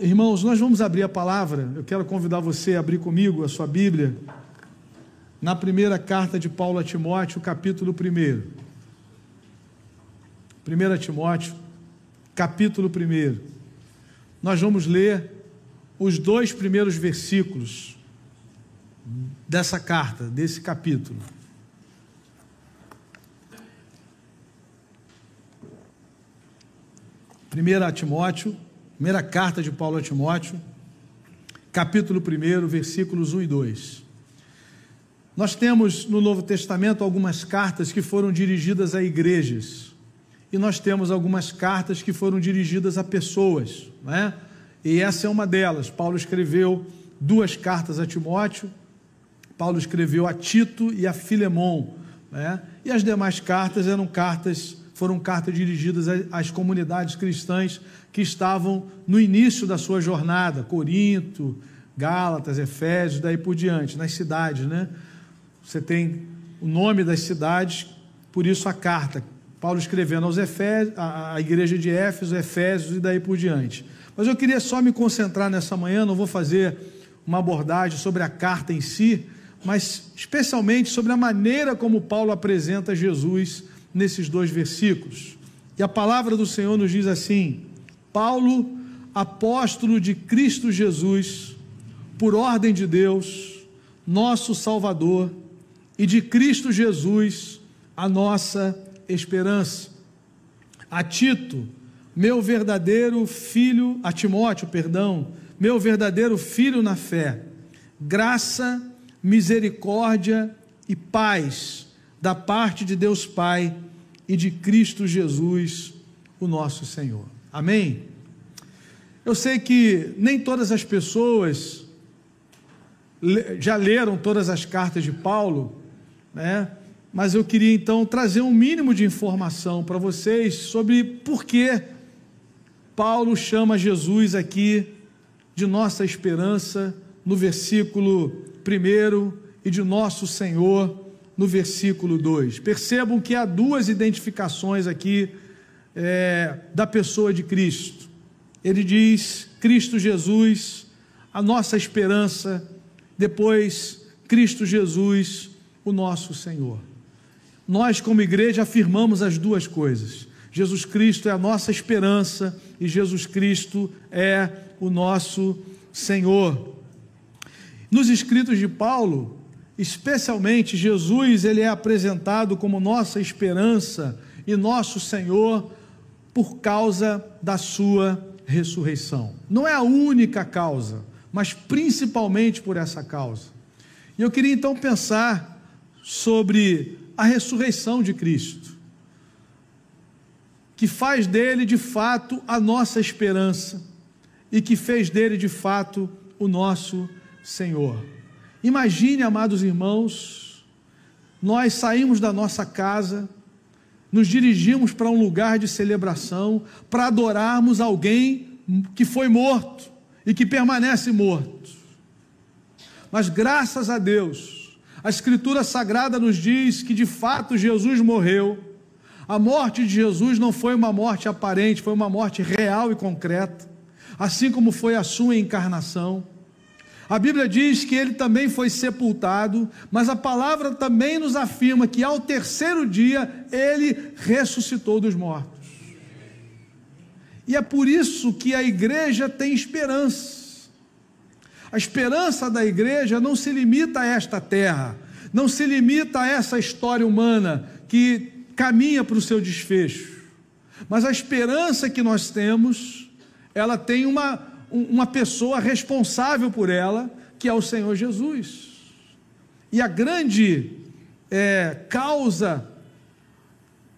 Irmãos, nós vamos abrir a palavra. Eu quero convidar você a abrir comigo a sua Bíblia na primeira carta de Paulo a Timóteo, capítulo 1. 1 Timóteo, capítulo 1. Nós vamos ler os dois primeiros versículos dessa carta, desse capítulo. 1 Timóteo, primeira carta de Paulo a Timóteo, capítulo 1, versículos 1 e 2. Nós temos no Novo Testamento algumas cartas que foram dirigidas a igrejas, e nós temos algumas cartas que foram dirigidas a pessoas, não é? E essa é uma delas. Paulo escreveu duas cartas a Timóteo, Paulo escreveu a Tito e a Filemon, né? e as demais cartas eram cartas foram cartas dirigidas às comunidades cristãs que estavam no início da sua jornada, Corinto, Gálatas, Efésios, daí por diante, nas cidades, né? Você tem o nome das cidades, por isso a carta. Paulo escrevendo aos Efésios, a igreja de Éfeso, Efésios e daí por diante. Mas eu queria só me concentrar nessa manhã, não vou fazer uma abordagem sobre a carta em si, mas especialmente sobre a maneira como Paulo apresenta Jesus nesses dois versículos. E a palavra do Senhor nos diz assim: Paulo, apóstolo de Cristo Jesus, por ordem de Deus, nosso Salvador, e de Cristo Jesus, a nossa esperança. A Tito, meu verdadeiro filho, a Timóteo, perdão, meu verdadeiro filho na fé, graça, misericórdia e paz da parte de Deus Pai e de Cristo Jesus, o nosso Senhor. Amém? Eu sei que nem todas as pessoas já leram todas as cartas de Paulo, né? mas eu queria então trazer um mínimo de informação para vocês sobre por que Paulo chama Jesus aqui de nossa esperança no versículo 1 e de nosso Senhor no versículo 2. Percebam que há duas identificações aqui é, da pessoa de Cristo. Ele diz: Cristo Jesus, a nossa esperança, depois, Cristo Jesus, o nosso Senhor. Nós, como igreja, afirmamos as duas coisas. Jesus Cristo é a nossa esperança e Jesus Cristo é o nosso Senhor. Nos escritos de Paulo, Especialmente Jesus, ele é apresentado como nossa esperança e nosso Senhor por causa da sua ressurreição. Não é a única causa, mas principalmente por essa causa. E eu queria então pensar sobre a ressurreição de Cristo, que faz dele de fato a nossa esperança e que fez dele de fato o nosso Senhor. Imagine, amados irmãos, nós saímos da nossa casa, nos dirigimos para um lugar de celebração para adorarmos alguém que foi morto e que permanece morto. Mas graças a Deus, a Escritura Sagrada nos diz que de fato Jesus morreu. A morte de Jesus não foi uma morte aparente, foi uma morte real e concreta, assim como foi a sua encarnação. A Bíblia diz que ele também foi sepultado, mas a palavra também nos afirma que ao terceiro dia ele ressuscitou dos mortos. E é por isso que a igreja tem esperança. A esperança da igreja não se limita a esta terra, não se limita a essa história humana que caminha para o seu desfecho. Mas a esperança que nós temos, ela tem uma uma pessoa responsável por ela, que é o Senhor Jesus. E a grande é, causa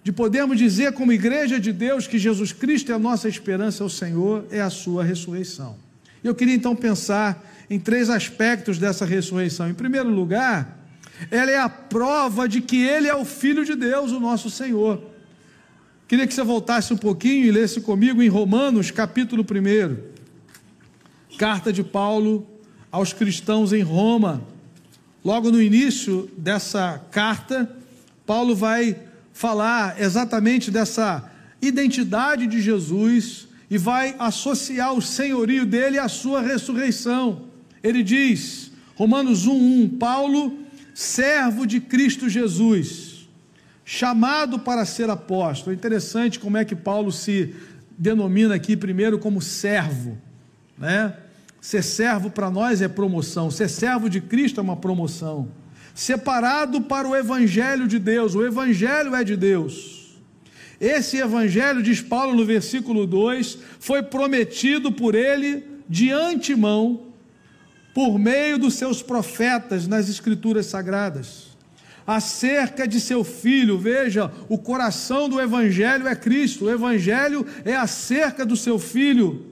de podermos dizer, como igreja de Deus, que Jesus Cristo é a nossa esperança, é o Senhor, é a sua ressurreição. Eu queria então pensar em três aspectos dessa ressurreição. Em primeiro lugar, ela é a prova de que Ele é o Filho de Deus, o nosso Senhor. Queria que você voltasse um pouquinho e lesse comigo em Romanos, capítulo 1. Carta de Paulo aos cristãos em Roma. Logo no início dessa carta, Paulo vai falar exatamente dessa identidade de Jesus e vai associar o senhorio dele à sua ressurreição. Ele diz, Romanos 1:1, Paulo, servo de Cristo Jesus, chamado para ser apóstolo. É interessante como é que Paulo se denomina aqui primeiro como servo, né? Ser servo para nós é promoção, ser servo de Cristo é uma promoção. Separado para o evangelho de Deus, o evangelho é de Deus. Esse evangelho, diz Paulo no versículo 2, foi prometido por ele de antemão, por meio dos seus profetas nas Escrituras Sagradas. Acerca de seu filho, veja, o coração do Evangelho é Cristo, o Evangelho é acerca do seu filho,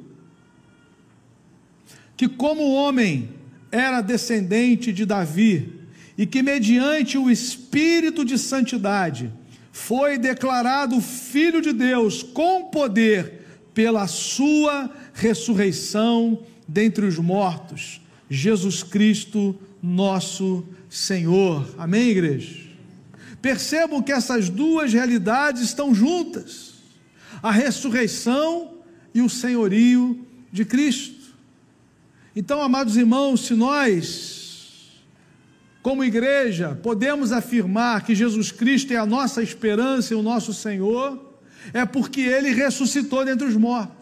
que, como homem, era descendente de Davi, e que, mediante o Espírito de Santidade, foi declarado Filho de Deus com poder pela sua ressurreição dentre os mortos, Jesus Cristo, nosso Senhor. Amém, igreja? Percebam que essas duas realidades estão juntas: a ressurreição e o senhorio de Cristo. Então, amados irmãos, se nós, como igreja, podemos afirmar que Jesus Cristo é a nossa esperança e o nosso Senhor, é porque ele ressuscitou dentre os mortos.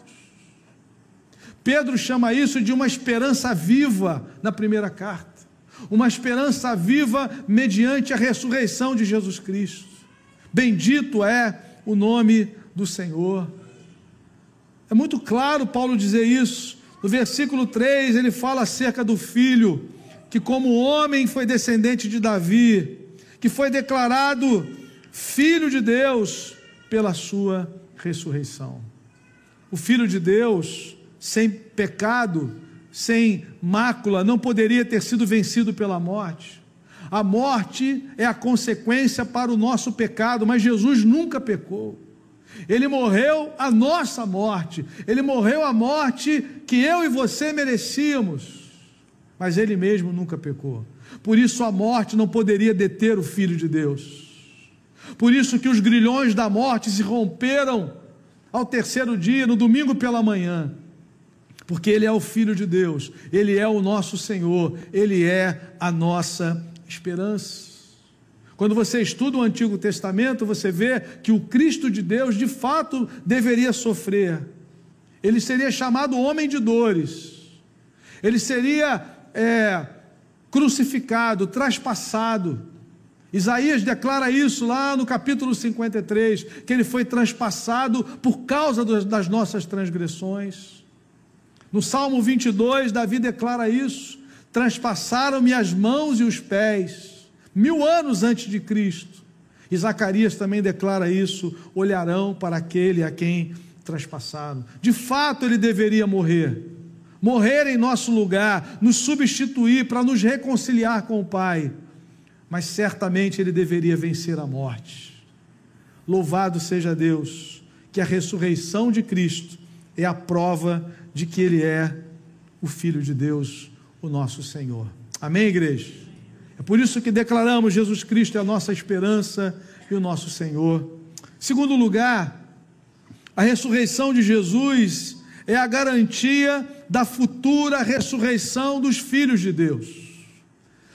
Pedro chama isso de uma esperança viva na primeira carta. Uma esperança viva mediante a ressurreição de Jesus Cristo. Bendito é o nome do Senhor. É muito claro Paulo dizer isso. No versículo 3, ele fala acerca do filho, que como homem foi descendente de Davi, que foi declarado filho de Deus pela sua ressurreição. O filho de Deus, sem pecado, sem mácula, não poderia ter sido vencido pela morte. A morte é a consequência para o nosso pecado, mas Jesus nunca pecou. Ele morreu a nossa morte, ele morreu a morte que eu e você merecíamos, mas ele mesmo nunca pecou. Por isso a morte não poderia deter o Filho de Deus. Por isso que os grilhões da morte se romperam ao terceiro dia, no domingo pela manhã. Porque ele é o Filho de Deus, ele é o nosso Senhor, ele é a nossa esperança. Quando você estuda o Antigo Testamento, você vê que o Cristo de Deus de fato deveria sofrer. Ele seria chamado homem de dores. Ele seria é, crucificado, traspassado. Isaías declara isso lá no capítulo 53, que ele foi traspassado por causa das nossas transgressões. No Salmo 22, Davi declara isso: transpassaram-me as mãos e os pés mil anos antes de Cristo. E Zacarias também declara isso: olharão para aquele a quem traspassaram. De fato, ele deveria morrer, morrer em nosso lugar, nos substituir para nos reconciliar com o Pai. Mas certamente ele deveria vencer a morte. Louvado seja Deus, que a ressurreição de Cristo é a prova de que ele é o Filho de Deus, o nosso Senhor. Amém, igreja? Por isso que declaramos Jesus Cristo é a nossa esperança e o nosso Senhor. Segundo lugar, a ressurreição de Jesus é a garantia da futura ressurreição dos filhos de Deus.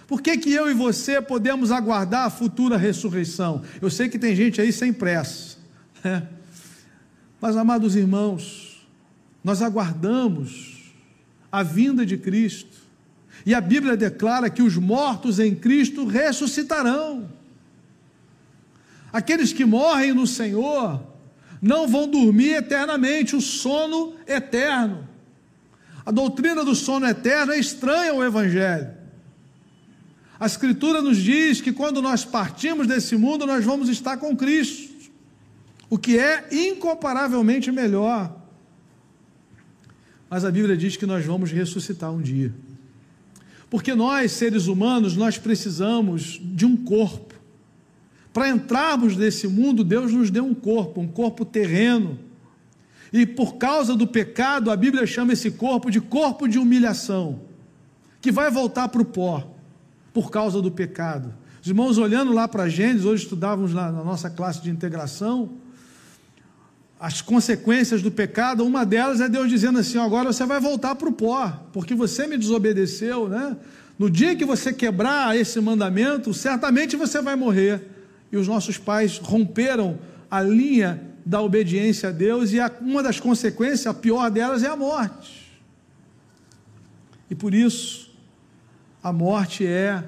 Por que, que eu e você podemos aguardar a futura ressurreição? Eu sei que tem gente aí sem pressa, né? mas amados irmãos, nós aguardamos a vinda de Cristo e a Bíblia declara que os mortos em Cristo ressuscitarão. Aqueles que morrem no Senhor não vão dormir eternamente, o sono eterno. A doutrina do sono eterno é estranha ao Evangelho. A Escritura nos diz que quando nós partimos desse mundo, nós vamos estar com Cristo, o que é incomparavelmente melhor. Mas a Bíblia diz que nós vamos ressuscitar um dia. Porque nós, seres humanos, nós precisamos de um corpo. Para entrarmos nesse mundo, Deus nos deu um corpo, um corpo terreno. E por causa do pecado, a Bíblia chama esse corpo de corpo de humilhação, que vai voltar para o pó, por causa do pecado. Os irmãos olhando lá para Gênesis, hoje estudávamos na, na nossa classe de integração, as consequências do pecado, uma delas é Deus dizendo assim: agora você vai voltar para o pó, porque você me desobedeceu, né? No dia que você quebrar esse mandamento, certamente você vai morrer. E os nossos pais romperam a linha da obediência a Deus, e a, uma das consequências, a pior delas, é a morte. E por isso, a morte é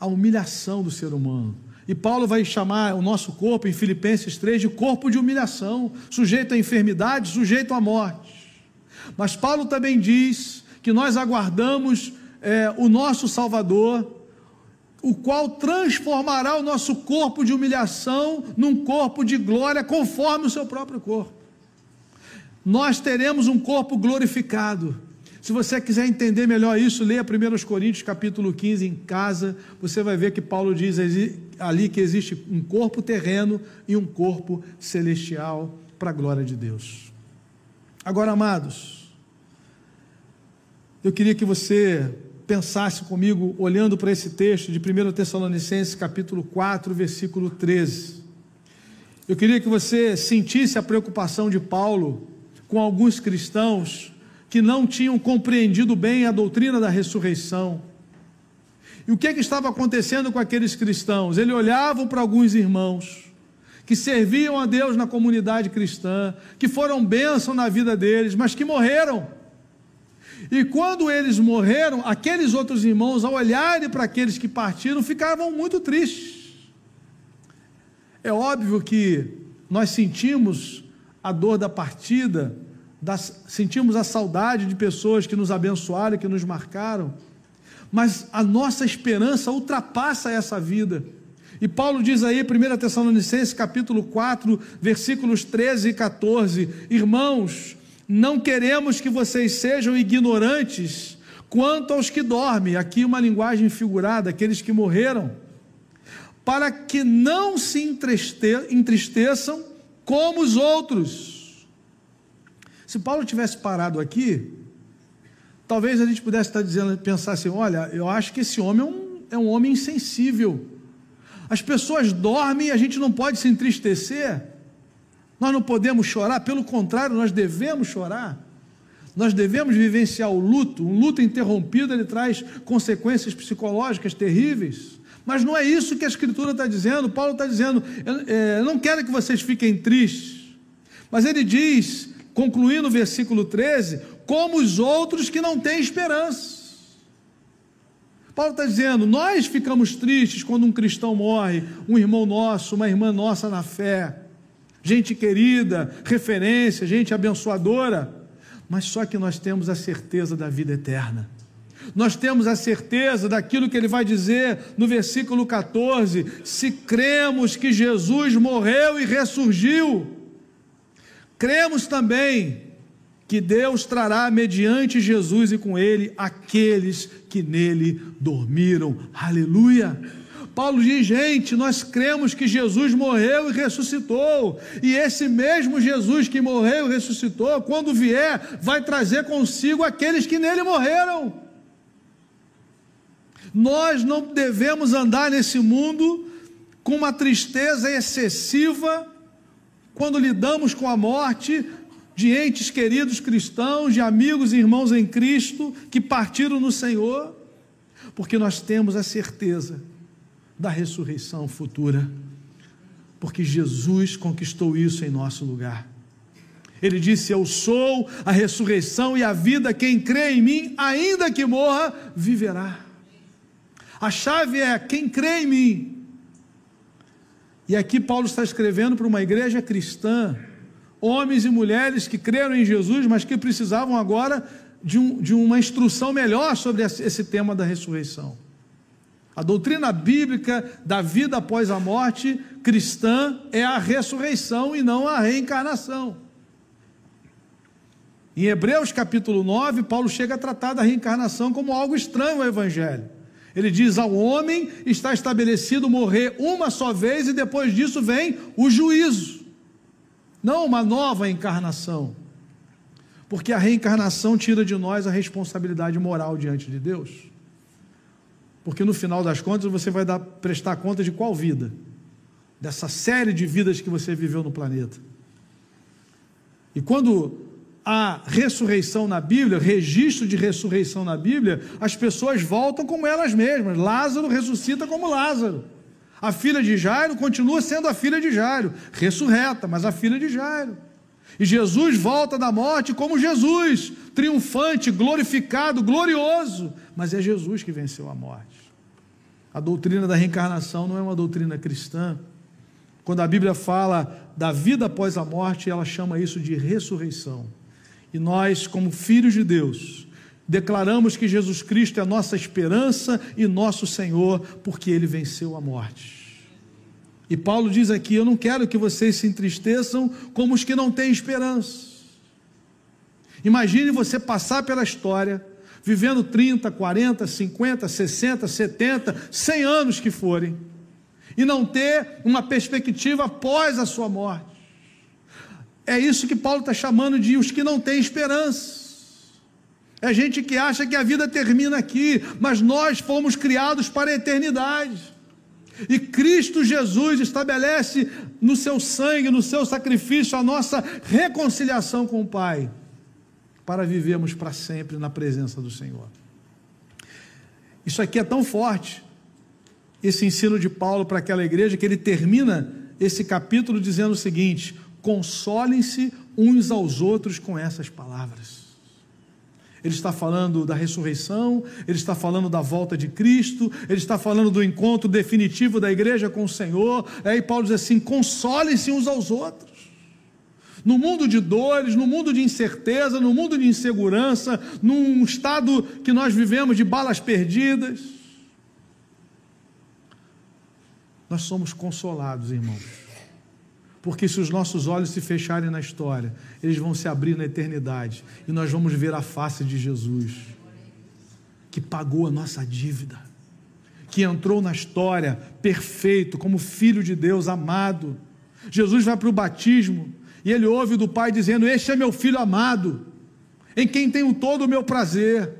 a humilhação do ser humano. E Paulo vai chamar o nosso corpo, em Filipenses 3, de corpo de humilhação, sujeito à enfermidade, sujeito à morte. Mas Paulo também diz que nós aguardamos é, o nosso Salvador, o qual transformará o nosso corpo de humilhação num corpo de glória, conforme o seu próprio corpo. Nós teremos um corpo glorificado. Se você quiser entender melhor isso, leia 1 Coríntios capítulo 15 em casa, você vai ver que Paulo diz ali que existe um corpo terreno e um corpo celestial para a glória de Deus. Agora, amados, eu queria que você pensasse comigo, olhando para esse texto de 1 Tessalonicenses capítulo 4, versículo 13. Eu queria que você sentisse a preocupação de Paulo com alguns cristãos que não tinham compreendido bem a doutrina da ressurreição. E o que, é que estava acontecendo com aqueles cristãos? Eles olhavam para alguns irmãos que serviam a Deus na comunidade cristã, que foram bênção na vida deles, mas que morreram. E quando eles morreram, aqueles outros irmãos, ao olharem para aqueles que partiram, ficavam muito tristes. É óbvio que nós sentimos a dor da partida, sentimos a saudade de pessoas que nos abençoaram, que nos marcaram, mas a nossa esperança ultrapassa essa vida. E Paulo diz aí, 1 Tessalonicenses capítulo 4, versículos 13 e 14: Irmãos, não queremos que vocês sejam ignorantes quanto aos que dormem, aqui uma linguagem figurada, aqueles que morreram, para que não se entristeçam como os outros. Se Paulo tivesse parado aqui, Talvez a gente pudesse estar dizendo, pensar assim: olha, eu acho que esse homem é um, é um homem insensível. As pessoas dormem e a gente não pode se entristecer. Nós não podemos chorar, pelo contrário, nós devemos chorar. Nós devemos vivenciar o luto. Um luto interrompido ele traz consequências psicológicas terríveis. Mas não é isso que a Escritura está dizendo. Paulo está dizendo: eu, é, eu não quero que vocês fiquem tristes. Mas ele diz, concluindo o versículo 13: como os outros que não têm esperança. Paulo está dizendo: nós ficamos tristes quando um cristão morre, um irmão nosso, uma irmã nossa na fé, gente querida, referência, gente abençoadora, mas só que nós temos a certeza da vida eterna. Nós temos a certeza daquilo que ele vai dizer no versículo 14: se cremos que Jesus morreu e ressurgiu, cremos também que Deus trará mediante Jesus e com ele aqueles que nele dormiram. Aleluia! Paulo diz, gente, nós cremos que Jesus morreu e ressuscitou, e esse mesmo Jesus que morreu e ressuscitou, quando vier, vai trazer consigo aqueles que nele morreram. Nós não devemos andar nesse mundo com uma tristeza excessiva quando lidamos com a morte, de entes queridos cristãos, de amigos e irmãos em Cristo que partiram no Senhor, porque nós temos a certeza da ressurreição futura, porque Jesus conquistou isso em nosso lugar. Ele disse: Eu sou a ressurreição e a vida, quem crê em mim, ainda que morra, viverá. A chave é quem crê em mim. E aqui Paulo está escrevendo para uma igreja cristã homens e mulheres que creram em Jesus, mas que precisavam agora de, um, de uma instrução melhor sobre esse tema da ressurreição. A doutrina bíblica da vida após a morte cristã é a ressurreição e não a reencarnação. Em Hebreus capítulo 9, Paulo chega a tratar da reencarnação como algo estranho ao Evangelho. Ele diz: ao homem está estabelecido morrer uma só vez e depois disso vem o juízo não uma nova encarnação. Porque a reencarnação tira de nós a responsabilidade moral diante de Deus. Porque no final das contas você vai dar, prestar conta de qual vida? Dessa série de vidas que você viveu no planeta. E quando há ressurreição na Bíblia, registro de ressurreição na Bíblia, as pessoas voltam como elas mesmas. Lázaro ressuscita como Lázaro. A filha de Jairo continua sendo a filha de Jairo, ressurreta, mas a filha de Jairo. E Jesus volta da morte como Jesus, triunfante, glorificado, glorioso. Mas é Jesus que venceu a morte. A doutrina da reencarnação não é uma doutrina cristã. Quando a Bíblia fala da vida após a morte, ela chama isso de ressurreição. E nós, como filhos de Deus, declaramos que Jesus Cristo é nossa esperança e nosso Senhor, porque ele venceu a morte. E Paulo diz aqui: Eu não quero que vocês se entristeçam como os que não têm esperança. Imagine você passar pela história, vivendo 30, 40, 50, 60, 70, 100 anos que forem, e não ter uma perspectiva após a sua morte. É isso que Paulo está chamando de os que não têm esperança. É gente que acha que a vida termina aqui, mas nós fomos criados para a eternidade. E Cristo Jesus estabelece no seu sangue, no seu sacrifício, a nossa reconciliação com o Pai, para vivermos para sempre na presença do Senhor. Isso aqui é tão forte, esse ensino de Paulo para aquela igreja, que ele termina esse capítulo dizendo o seguinte: consolem-se uns aos outros com essas palavras. Ele está falando da ressurreição, ele está falando da volta de Cristo, ele está falando do encontro definitivo da igreja com o Senhor. Aí Paulo diz assim: consolem-se uns aos outros. No mundo de dores, no mundo de incerteza, no mundo de insegurança, num estado que nós vivemos de balas perdidas, nós somos consolados, irmãos porque se os nossos olhos se fecharem na história, eles vão se abrir na eternidade e nós vamos ver a face de Jesus, que pagou a nossa dívida, que entrou na história perfeito, como filho de Deus amado. Jesus vai para o batismo e ele ouve do Pai dizendo: Este é meu filho amado, em quem tenho todo o meu prazer.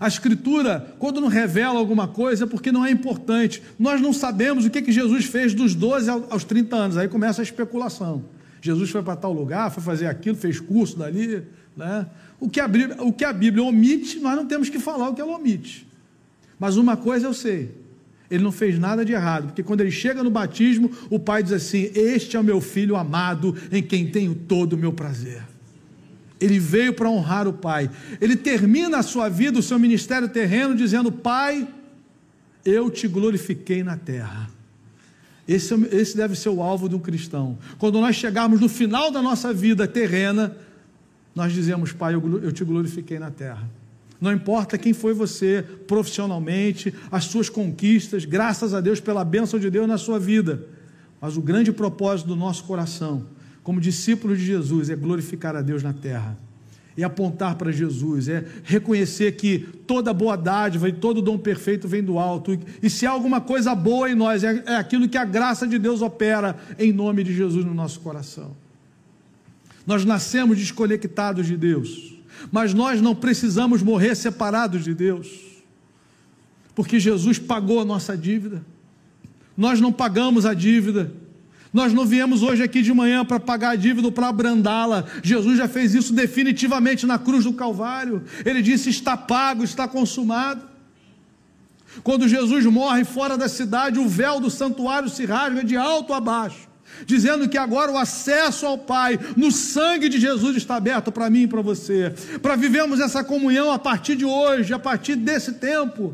A Escritura, quando não revela alguma coisa, é porque não é importante. Nós não sabemos o que, que Jesus fez dos 12 aos 30 anos, aí começa a especulação. Jesus foi para tal lugar, foi fazer aquilo, fez curso dali. Né? O, que a Bíblia, o que a Bíblia omite, nós não temos que falar o que ela omite. Mas uma coisa eu sei: ele não fez nada de errado, porque quando ele chega no batismo, o pai diz assim: Este é o meu filho amado, em quem tenho todo o meu prazer. Ele veio para honrar o Pai. Ele termina a sua vida, o seu ministério terreno, dizendo: Pai, eu te glorifiquei na terra. Esse, é esse deve ser o alvo de um cristão. Quando nós chegarmos no final da nossa vida terrena, nós dizemos: Pai, eu, eu te glorifiquei na terra. Não importa quem foi você profissionalmente, as suas conquistas, graças a Deus pela bênção de Deus na sua vida. Mas o grande propósito do nosso coração como discípulos de Jesus, é glorificar a Deus na terra, é apontar para Jesus, é reconhecer que toda boa dádiva e todo dom perfeito vem do alto, e se há alguma coisa boa em nós, é, é aquilo que a graça de Deus opera em nome de Jesus no nosso coração. Nós nascemos desconectados de Deus, mas nós não precisamos morrer separados de Deus, porque Jesus pagou a nossa dívida, nós não pagamos a dívida, nós não viemos hoje aqui de manhã para pagar a dívida ou para abrandá-la. Jesus já fez isso definitivamente na cruz do Calvário. Ele disse: está pago, está consumado. Quando Jesus morre fora da cidade, o véu do santuário se rasga de alto a baixo, dizendo que agora o acesso ao Pai no sangue de Jesus está aberto para mim e para você, para vivermos essa comunhão a partir de hoje, a partir desse tempo.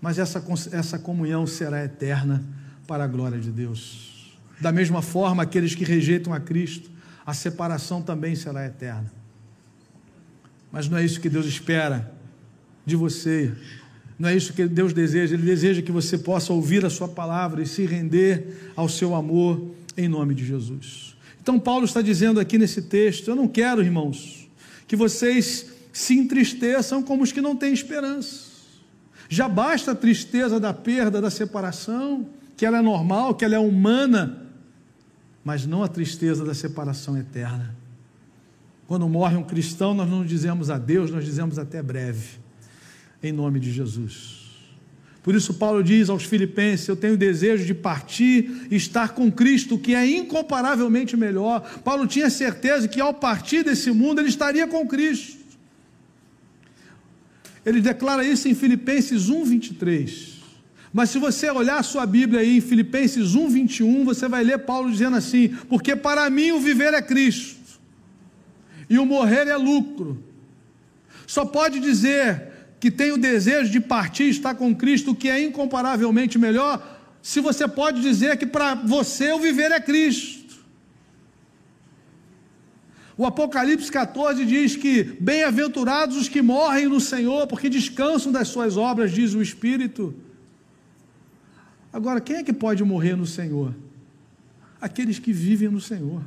Mas essa, essa comunhão será eterna para a glória de Deus. Da mesma forma, aqueles que rejeitam a Cristo, a separação também será eterna. Mas não é isso que Deus espera de você. Não é isso que Deus deseja. Ele deseja que você possa ouvir a Sua palavra e se render ao seu amor em nome de Jesus. Então, Paulo está dizendo aqui nesse texto: Eu não quero, irmãos, que vocês se entristeçam como os que não têm esperança. Já basta a tristeza da perda, da separação, que ela é normal, que ela é humana mas não a tristeza da separação eterna. Quando morre um cristão, nós não dizemos adeus, nós dizemos até breve, em nome de Jesus. Por isso, Paulo diz aos Filipenses: Eu tenho desejo de partir e estar com Cristo, que é incomparavelmente melhor. Paulo tinha certeza que ao partir desse mundo ele estaria com Cristo. Ele declara isso em Filipenses 1, 23. Mas se você olhar sua Bíblia aí em Filipenses 1, 21, você vai ler Paulo dizendo assim: Porque para mim o viver é Cristo, e o morrer é lucro. Só pode dizer que tem o desejo de partir e estar com Cristo, que é incomparavelmente melhor, se você pode dizer que para você o viver é Cristo. O Apocalipse 14 diz que bem-aventurados os que morrem no Senhor, porque descansam das suas obras, diz o Espírito. Agora, quem é que pode morrer no Senhor? Aqueles que vivem no Senhor.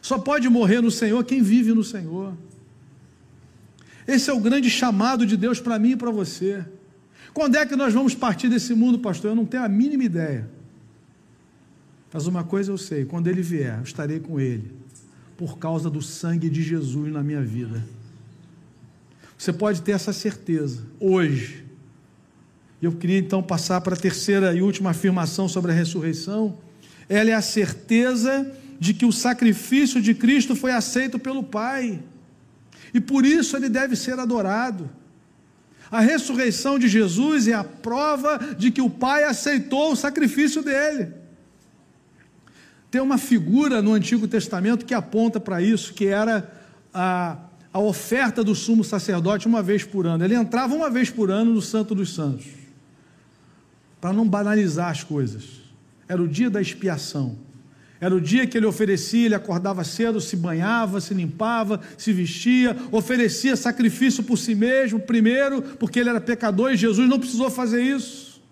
Só pode morrer no Senhor quem vive no Senhor. Esse é o grande chamado de Deus para mim e para você. Quando é que nós vamos partir desse mundo, pastor? Eu não tenho a mínima ideia. Mas uma coisa eu sei: quando ele vier, eu estarei com ele, por causa do sangue de Jesus na minha vida. Você pode ter essa certeza hoje. Eu queria então passar para a terceira e última afirmação sobre a ressurreição. Ela é a certeza de que o sacrifício de Cristo foi aceito pelo Pai e por isso ele deve ser adorado. A ressurreição de Jesus é a prova de que o Pai aceitou o sacrifício dele. Tem uma figura no Antigo Testamento que aponta para isso, que era a, a oferta do sumo sacerdote uma vez por ano. Ele entrava uma vez por ano no Santo dos Santos, para não banalizar as coisas. Era o dia da expiação. Era o dia que ele oferecia, ele acordava cedo, se banhava, se limpava, se vestia, oferecia sacrifício por si mesmo, primeiro, porque ele era pecador e Jesus não precisou fazer isso.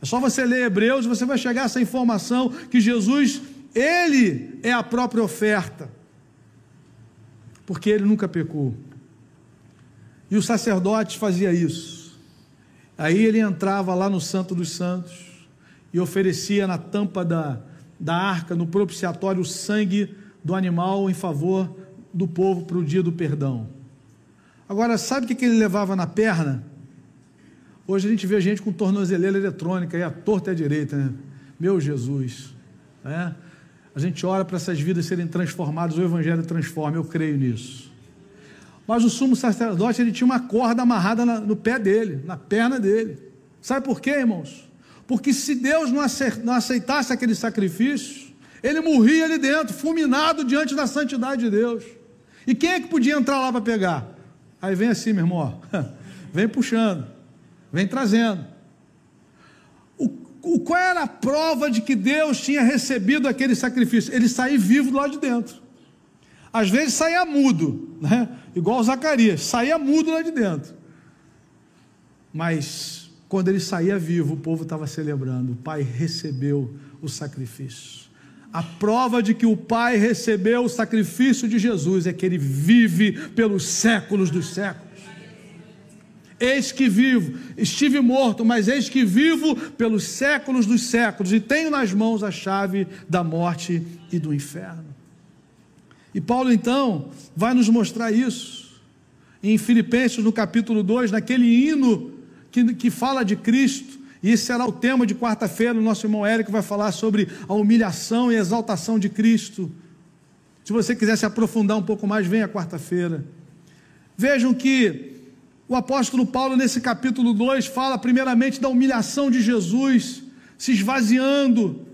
É só você ler Hebreus, você vai chegar a essa informação que Jesus, ele é a própria oferta, porque ele nunca pecou. E os sacerdotes faziam isso. Aí ele entrava lá no Santo dos Santos e oferecia na tampa da da arca, no propiciatório, o sangue do animal em favor do povo para o dia do perdão. Agora, sabe o que ele levava na perna? Hoje a gente vê gente com tornozeleira eletrônica, e a torta é a direita, né? Meu Jesus. Né? A gente ora para essas vidas serem transformadas, o Evangelho transforma, eu creio nisso. Mas o sumo sacerdote, ele tinha uma corda amarrada no pé dele, na perna dele. Sabe por quê, irmãos? Porque se Deus não aceitasse aquele sacrifício, ele morria ali dentro, fulminado diante da santidade de Deus. E quem é que podia entrar lá para pegar? Aí vem assim, meu irmão, vem puxando, vem trazendo. O, o, qual era a prova de que Deus tinha recebido aquele sacrifício? Ele saía vivo lado de dentro. Às vezes saía mudo, né? igual Zacarias, saía mudo lá de dentro. Mas quando ele saía vivo, o povo estava celebrando. O Pai recebeu o sacrifício. A prova de que o Pai recebeu o sacrifício de Jesus é que ele vive pelos séculos dos séculos. Eis que vivo, estive morto, mas eis que vivo pelos séculos dos séculos e tenho nas mãos a chave da morte e do inferno. E Paulo então vai nos mostrar isso em Filipenses no capítulo 2, naquele hino que, que fala de Cristo, e esse será o tema de quarta-feira. O nosso irmão Érico vai falar sobre a humilhação e exaltação de Cristo. Se você quiser se aprofundar um pouco mais, venha quarta-feira. Vejam que o apóstolo Paulo, nesse capítulo 2, fala primeiramente da humilhação de Jesus, se esvaziando,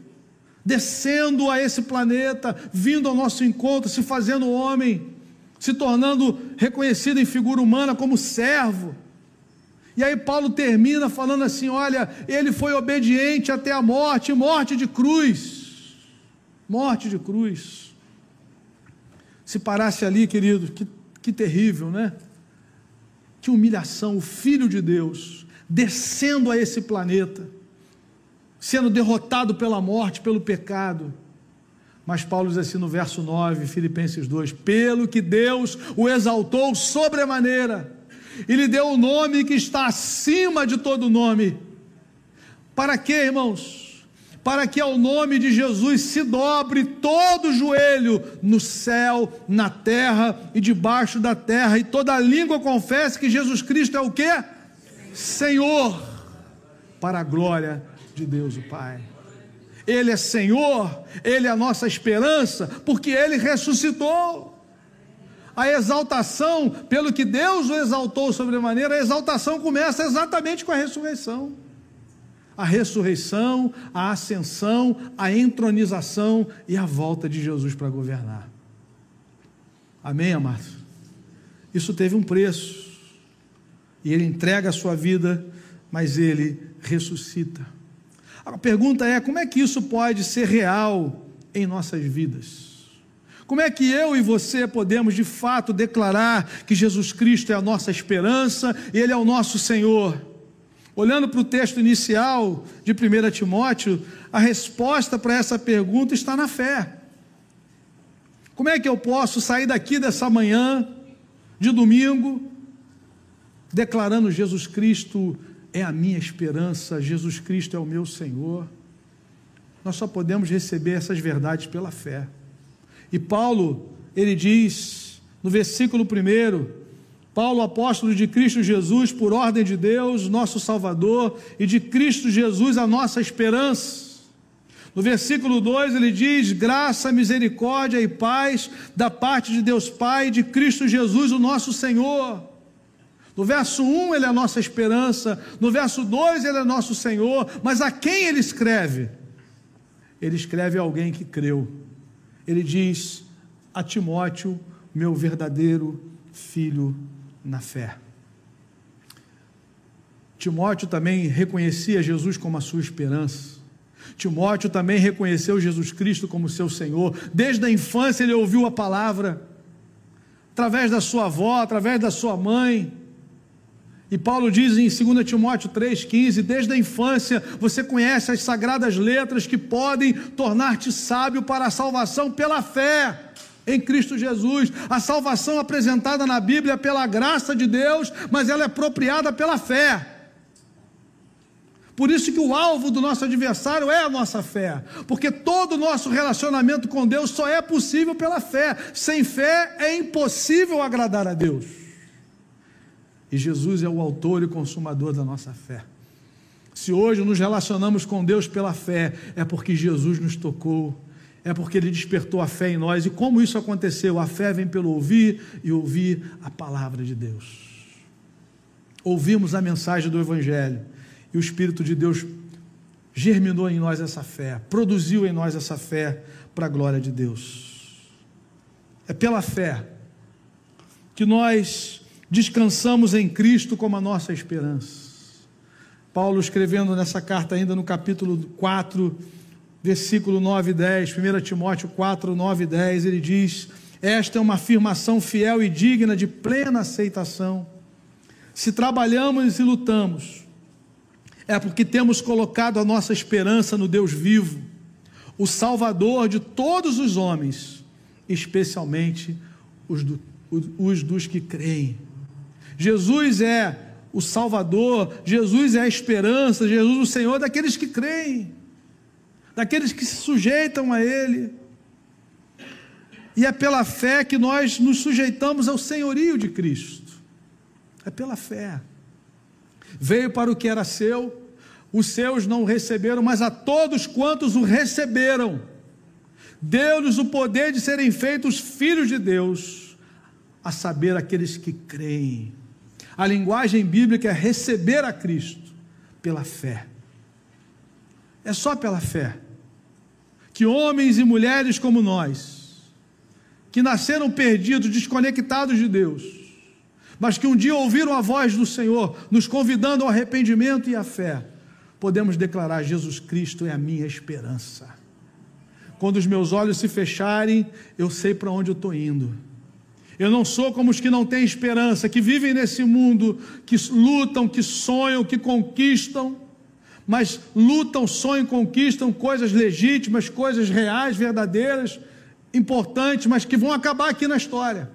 descendo a esse planeta, vindo ao nosso encontro, se fazendo homem, se tornando reconhecido em figura humana como servo e aí Paulo termina falando assim: olha, ele foi obediente até a morte, morte de cruz. Morte de cruz. Se parasse ali, querido, que, que terrível, né? Que humilhação, o Filho de Deus descendo a esse planeta, sendo derrotado pela morte, pelo pecado. Mas Paulo diz assim no verso 9, Filipenses 2: Pelo que Deus o exaltou sobremaneira e lhe deu o um nome que está acima de todo nome. Para quê, irmãos? Para que ao nome de Jesus se dobre todo joelho no céu, na terra e debaixo da terra, e toda língua confesse que Jesus Cristo é o quê? Senhor, para a glória de Deus o Pai. Ele é Senhor, Ele é a nossa esperança, porque Ele ressuscitou. A exaltação, pelo que Deus o exaltou sobremaneira, a exaltação começa exatamente com a ressurreição. A ressurreição, a ascensão, a entronização e a volta de Jesus para governar. Amém, amados? Isso teve um preço. E ele entrega a sua vida, mas ele ressuscita. A pergunta é: como é que isso pode ser real em nossas vidas? Como é que eu e você podemos de fato declarar que Jesus Cristo é a nossa esperança e Ele é o nosso Senhor? Olhando para o texto inicial de 1 Timóteo, a resposta para essa pergunta está na fé. Como é que eu posso sair daqui dessa manhã de domingo declarando Jesus Cristo é a minha esperança, Jesus Cristo é o meu Senhor. Nós só podemos receber essas verdades pela fé. E Paulo, ele diz no versículo 1, Paulo, apóstolo de Cristo Jesus, por ordem de Deus, nosso Salvador, e de Cristo Jesus, a nossa esperança. No versículo 2 ele diz: graça, misericórdia e paz da parte de Deus Pai e de Cristo Jesus, o nosso Senhor. No verso 1 ele é a nossa esperança, no verso 2 ele é nosso Senhor, mas a quem ele escreve? Ele escreve a alguém que creu. Ele diz a Timóteo, meu verdadeiro filho na fé. Timóteo também reconhecia Jesus como a sua esperança. Timóteo também reconheceu Jesus Cristo como seu Senhor. Desde a infância ele ouviu a palavra, através da sua avó, através da sua mãe. E Paulo diz em 2 Timóteo 3,15: Desde a infância você conhece as sagradas letras que podem tornar-te sábio para a salvação pela fé em Cristo Jesus. A salvação apresentada na Bíblia é pela graça de Deus, mas ela é apropriada pela fé. Por isso que o alvo do nosso adversário é a nossa fé, porque todo o nosso relacionamento com Deus só é possível pela fé. Sem fé é impossível agradar a Deus. E Jesus é o autor e consumador da nossa fé. Se hoje nos relacionamos com Deus pela fé, é porque Jesus nos tocou, é porque Ele despertou a fé em nós. E como isso aconteceu? A fé vem pelo ouvir e ouvir a palavra de Deus. Ouvimos a mensagem do Evangelho e o Espírito de Deus germinou em nós essa fé, produziu em nós essa fé para a glória de Deus. É pela fé que nós descansamos em Cristo como a nossa esperança. Paulo escrevendo nessa carta ainda no capítulo 4, versículo 9 e 10, 1 Timóteo 4, 9 e 10, ele diz: Esta é uma afirmação fiel e digna de plena aceitação. Se trabalhamos e lutamos, é porque temos colocado a nossa esperança no Deus vivo, o Salvador de todos os homens, especialmente os, do, os dos que creem. Jesus é o Salvador, Jesus é a esperança, Jesus é o Senhor daqueles que creem, daqueles que se sujeitam a Ele. E é pela fé que nós nos sujeitamos ao senhorio de Cristo. É pela fé. Veio para o que era seu, os seus não o receberam, mas a todos quantos o receberam, deu-lhes o poder de serem feitos filhos de Deus, a saber, aqueles que creem a linguagem bíblica é receber a Cristo pela fé. É só pela fé que homens e mulheres como nós, que nasceram perdidos, desconectados de Deus, mas que um dia ouviram a voz do Senhor, nos convidando ao arrependimento e à fé, podemos declarar: Jesus Cristo é a minha esperança. Quando os meus olhos se fecharem, eu sei para onde eu estou indo eu não sou como os que não têm esperança, que vivem nesse mundo, que lutam, que sonham, que conquistam, mas lutam, sonham, conquistam coisas legítimas, coisas reais, verdadeiras, importantes, mas que vão acabar aqui na história.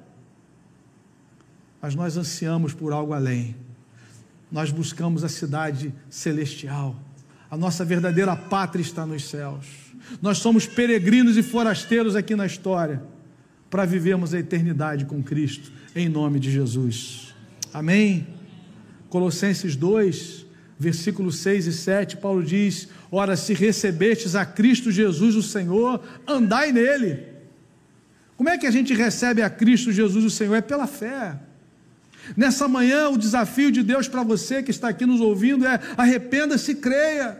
Mas nós ansiamos por algo além. Nós buscamos a cidade celestial. A nossa verdadeira pátria está nos céus. Nós somos peregrinos e forasteiros aqui na história para vivermos a eternidade com Cristo, em nome de Jesus. Amém? Colossenses 2, versículos 6 e 7, Paulo diz: Ora, se recebestes a Cristo Jesus, o Senhor, andai nele. Como é que a gente recebe a Cristo Jesus, o Senhor? É pela fé. Nessa manhã, o desafio de Deus para você que está aqui nos ouvindo é: arrependa-se e creia.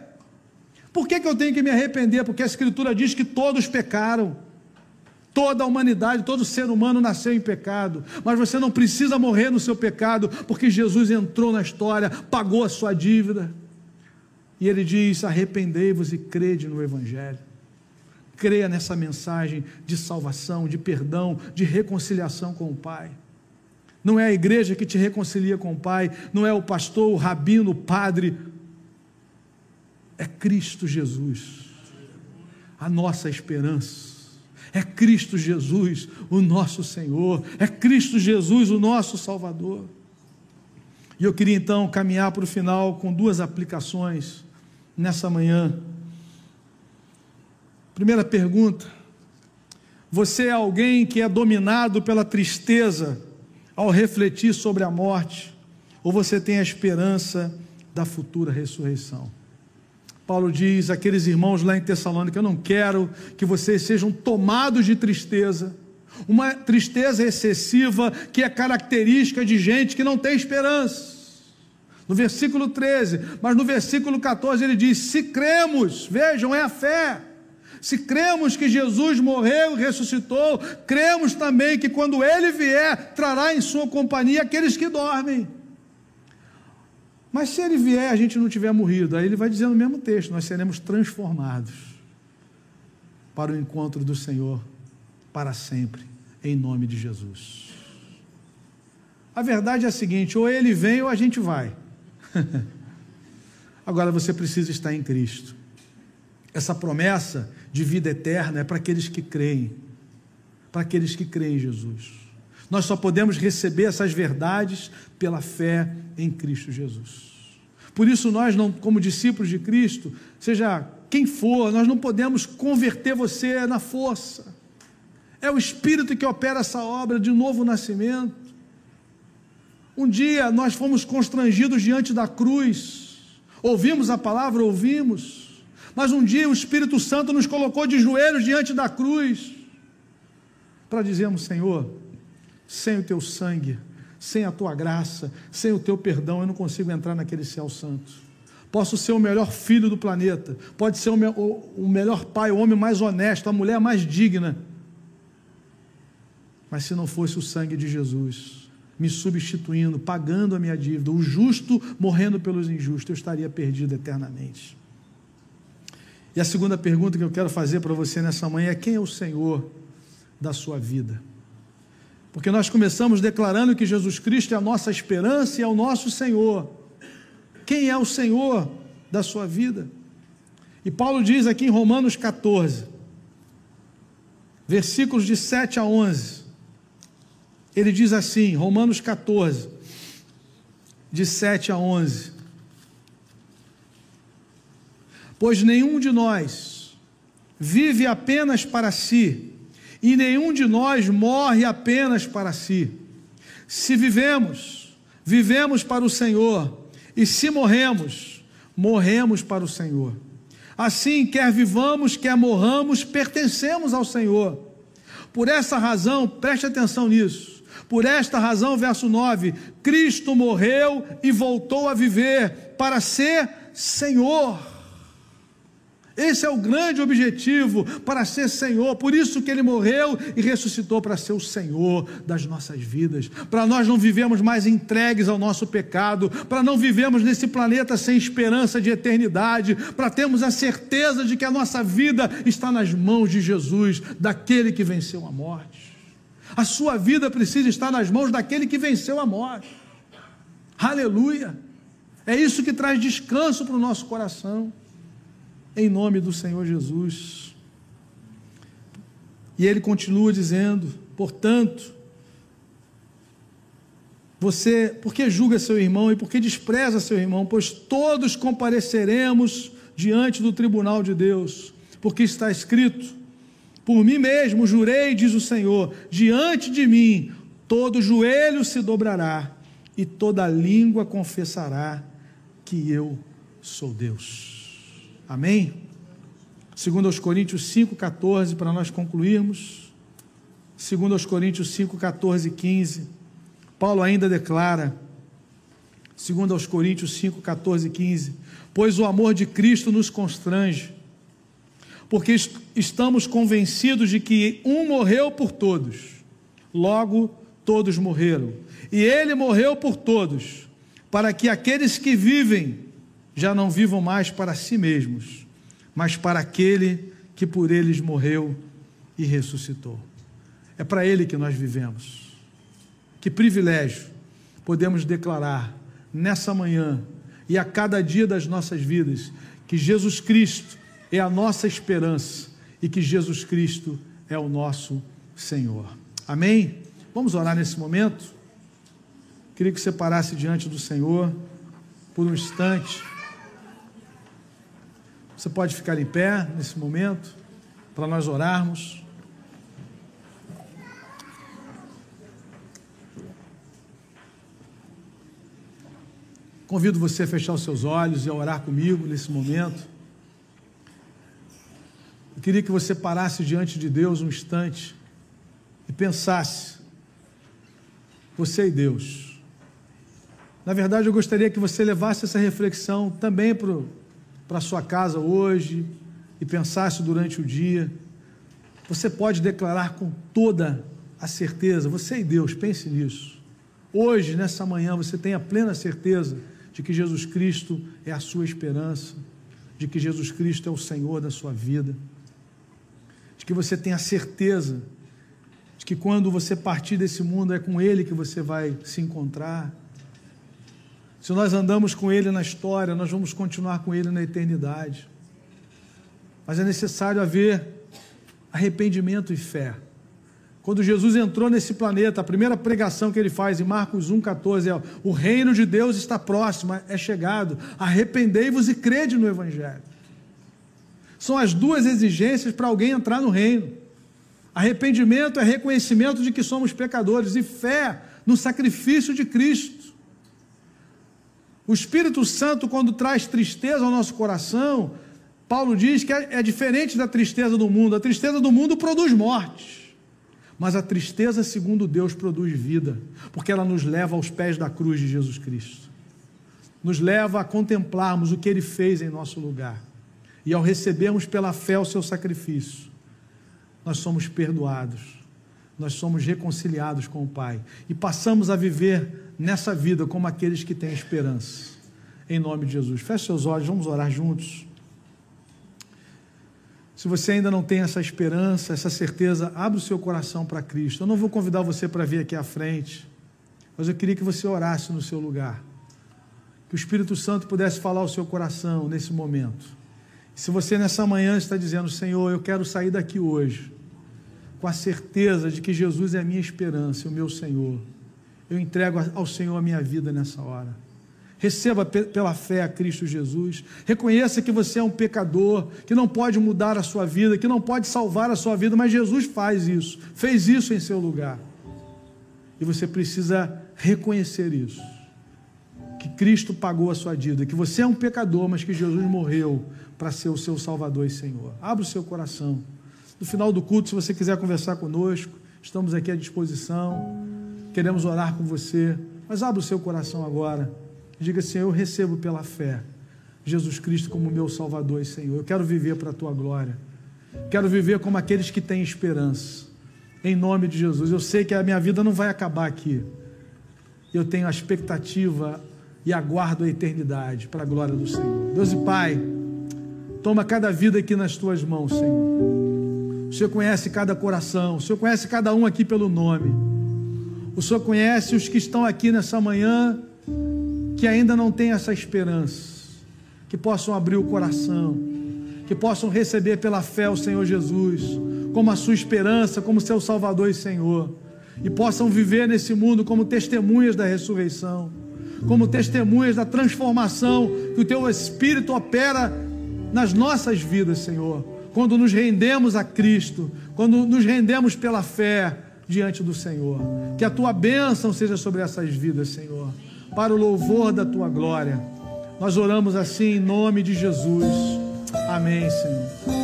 Por que, que eu tenho que me arrepender? Porque a Escritura diz que todos pecaram. Toda a humanidade, todo ser humano nasceu em pecado, mas você não precisa morrer no seu pecado, porque Jesus entrou na história, pagou a sua dívida. E ele diz: arrependei-vos e crede no Evangelho. Creia nessa mensagem de salvação, de perdão, de reconciliação com o Pai. Não é a igreja que te reconcilia com o Pai, não é o pastor, o rabino, o padre, é Cristo Jesus, a nossa esperança. É Cristo Jesus, o nosso Senhor, é Cristo Jesus, o nosso Salvador. E eu queria então caminhar para o final com duas aplicações nessa manhã. Primeira pergunta: você é alguém que é dominado pela tristeza ao refletir sobre a morte, ou você tem a esperança da futura ressurreição? Paulo diz àqueles irmãos lá em Tessalônica: Eu não quero que vocês sejam tomados de tristeza, uma tristeza excessiva que é característica de gente que não tem esperança. No versículo 13, mas no versículo 14 ele diz: Se cremos, vejam, é a fé. Se cremos que Jesus morreu e ressuscitou, cremos também que quando ele vier, trará em sua companhia aqueles que dormem. Mas se ele vier a gente não tiver morrido, aí ele vai dizer no mesmo texto: nós seremos transformados para o encontro do Senhor para sempre, em nome de Jesus. A verdade é a seguinte: ou ele vem ou a gente vai. Agora você precisa estar em Cristo. Essa promessa de vida eterna é para aqueles que creem, para aqueles que creem em Jesus. Nós só podemos receber essas verdades pela fé em Cristo Jesus. Por isso, nós, não, como discípulos de Cristo, seja quem for, nós não podemos converter você na força. É o Espírito que opera essa obra de novo nascimento. Um dia nós fomos constrangidos diante da cruz, ouvimos a palavra, ouvimos, mas um dia o Espírito Santo nos colocou de joelhos diante da cruz, para dizermos: Senhor, sem o teu sangue, sem a tua graça, sem o teu perdão, eu não consigo entrar naquele céu santo. Posso ser o melhor filho do planeta, pode ser o, me, o, o melhor pai, o homem mais honesto, a mulher mais digna. Mas se não fosse o sangue de Jesus, me substituindo, pagando a minha dívida, o justo morrendo pelos injustos, eu estaria perdido eternamente. E a segunda pergunta que eu quero fazer para você nessa manhã é: quem é o Senhor da sua vida? Porque nós começamos declarando que Jesus Cristo é a nossa esperança e é o nosso Senhor. Quem é o Senhor da sua vida? E Paulo diz aqui em Romanos 14, versículos de 7 a 11. Ele diz assim, Romanos 14, de 7 a 11: Pois nenhum de nós vive apenas para si, e nenhum de nós morre apenas para si. Se vivemos, vivemos para o Senhor, e se morremos, morremos para o Senhor. Assim, quer vivamos, quer morramos, pertencemos ao Senhor. Por essa razão, preste atenção nisso. Por esta razão, verso 9: Cristo morreu e voltou a viver para ser Senhor. Esse é o grande objetivo para ser Senhor. Por isso que ele morreu e ressuscitou para ser o Senhor das nossas vidas, para nós não vivemos mais entregues ao nosso pecado, para não vivemos nesse planeta sem esperança de eternidade, para termos a certeza de que a nossa vida está nas mãos de Jesus, daquele que venceu a morte. A sua vida precisa estar nas mãos daquele que venceu a morte. Aleluia! É isso que traz descanso para o nosso coração em nome do Senhor Jesus. E ele continua dizendo: portanto, você, por que julga seu irmão e por que despreza seu irmão? Pois todos compareceremos diante do tribunal de Deus, porque está escrito: Por mim mesmo jurei, diz o Senhor, diante de mim todo joelho se dobrará e toda língua confessará que eu sou Deus. Amém? Segundo aos Coríntios 5:14 para nós concluirmos. Segundo aos Coríntios 5:14 e 15, Paulo ainda declara segundo aos Coríntios 5:14 e 15, pois o amor de Cristo nos constrange, porque estamos convencidos de que um morreu por todos, logo todos morreram. E ele morreu por todos, para que aqueles que vivem já não vivam mais para si mesmos, mas para aquele que por eles morreu e ressuscitou. É para ele que nós vivemos. Que privilégio podemos declarar nessa manhã e a cada dia das nossas vidas que Jesus Cristo é a nossa esperança e que Jesus Cristo é o nosso Senhor. Amém? Vamos orar nesse momento? Queria que você parasse diante do Senhor por um instante. Você pode ficar em pé nesse momento para nós orarmos. Convido você a fechar os seus olhos e a orar comigo nesse momento. Eu queria que você parasse diante de Deus um instante e pensasse, você e Deus. Na verdade, eu gostaria que você levasse essa reflexão também para a sua casa hoje e pensasse durante o dia. Você pode declarar com toda a certeza, você e Deus, pense nisso. Hoje, nessa manhã, você tem a plena certeza de que Jesus Cristo é a sua esperança, de que Jesus Cristo é o Senhor da sua vida, de que você tenha certeza de que quando você partir desse mundo é com Ele que você vai se encontrar. Se nós andamos com Ele na história, nós vamos continuar com Ele na eternidade. Mas é necessário haver arrependimento e fé. Quando Jesus entrou nesse planeta, a primeira pregação que ele faz em Marcos 1,14 é: O reino de Deus está próximo, é chegado, arrependei-vos e crede no Evangelho. São as duas exigências para alguém entrar no reino. Arrependimento é reconhecimento de que somos pecadores, e fé no sacrifício de Cristo. O Espírito Santo, quando traz tristeza ao nosso coração, Paulo diz que é, é diferente da tristeza do mundo. A tristeza do mundo produz morte. Mas a tristeza, segundo Deus, produz vida, porque ela nos leva aos pés da cruz de Jesus Cristo. Nos leva a contemplarmos o que ele fez em nosso lugar. E ao recebermos pela fé o seu sacrifício, nós somos perdoados, nós somos reconciliados com o Pai e passamos a viver nessa vida como aqueles que têm esperança. Em nome de Jesus. Feche seus olhos, vamos orar juntos. Se você ainda não tem essa esperança, essa certeza, abre o seu coração para Cristo. Eu não vou convidar você para vir aqui à frente, mas eu queria que você orasse no seu lugar. Que o Espírito Santo pudesse falar ao seu coração nesse momento. Se você nessa manhã está dizendo, Senhor, eu quero sair daqui hoje, com a certeza de que Jesus é a minha esperança, o meu Senhor, eu entrego ao Senhor a minha vida nessa hora. Receba pela fé a Cristo Jesus. Reconheça que você é um pecador, que não pode mudar a sua vida, que não pode salvar a sua vida, mas Jesus faz isso, fez isso em seu lugar. E você precisa reconhecer isso. Que Cristo pagou a sua dívida, que você é um pecador, mas que Jesus morreu para ser o seu Salvador e Senhor. Abra o seu coração. No final do culto, se você quiser conversar conosco, estamos aqui à disposição. Queremos orar com você, mas abra o seu coração agora. Diga assim: Eu recebo pela fé Jesus Cristo como meu Salvador e Senhor. Eu quero viver para a tua glória. Quero viver como aqueles que têm esperança. Em nome de Jesus. Eu sei que a minha vida não vai acabar aqui. Eu tenho a expectativa e aguardo a eternidade para a glória do Senhor. Deus e Pai, toma cada vida aqui nas tuas mãos, Senhor. O Senhor conhece cada coração, o Senhor conhece cada um aqui pelo nome. O Senhor conhece os que estão aqui nessa manhã que ainda não têm essa esperança, que possam abrir o coração, que possam receber pela fé o Senhor Jesus como a sua esperança, como seu Salvador e Senhor, e possam viver nesse mundo como testemunhas da ressurreição, como testemunhas da transformação que o teu Espírito opera nas nossas vidas, Senhor. Quando nos rendemos a Cristo, quando nos rendemos pela fé, diante do Senhor. Que a tua bênção seja sobre essas vidas, Senhor, para o louvor da tua glória. Nós oramos assim em nome de Jesus. Amém, Senhor.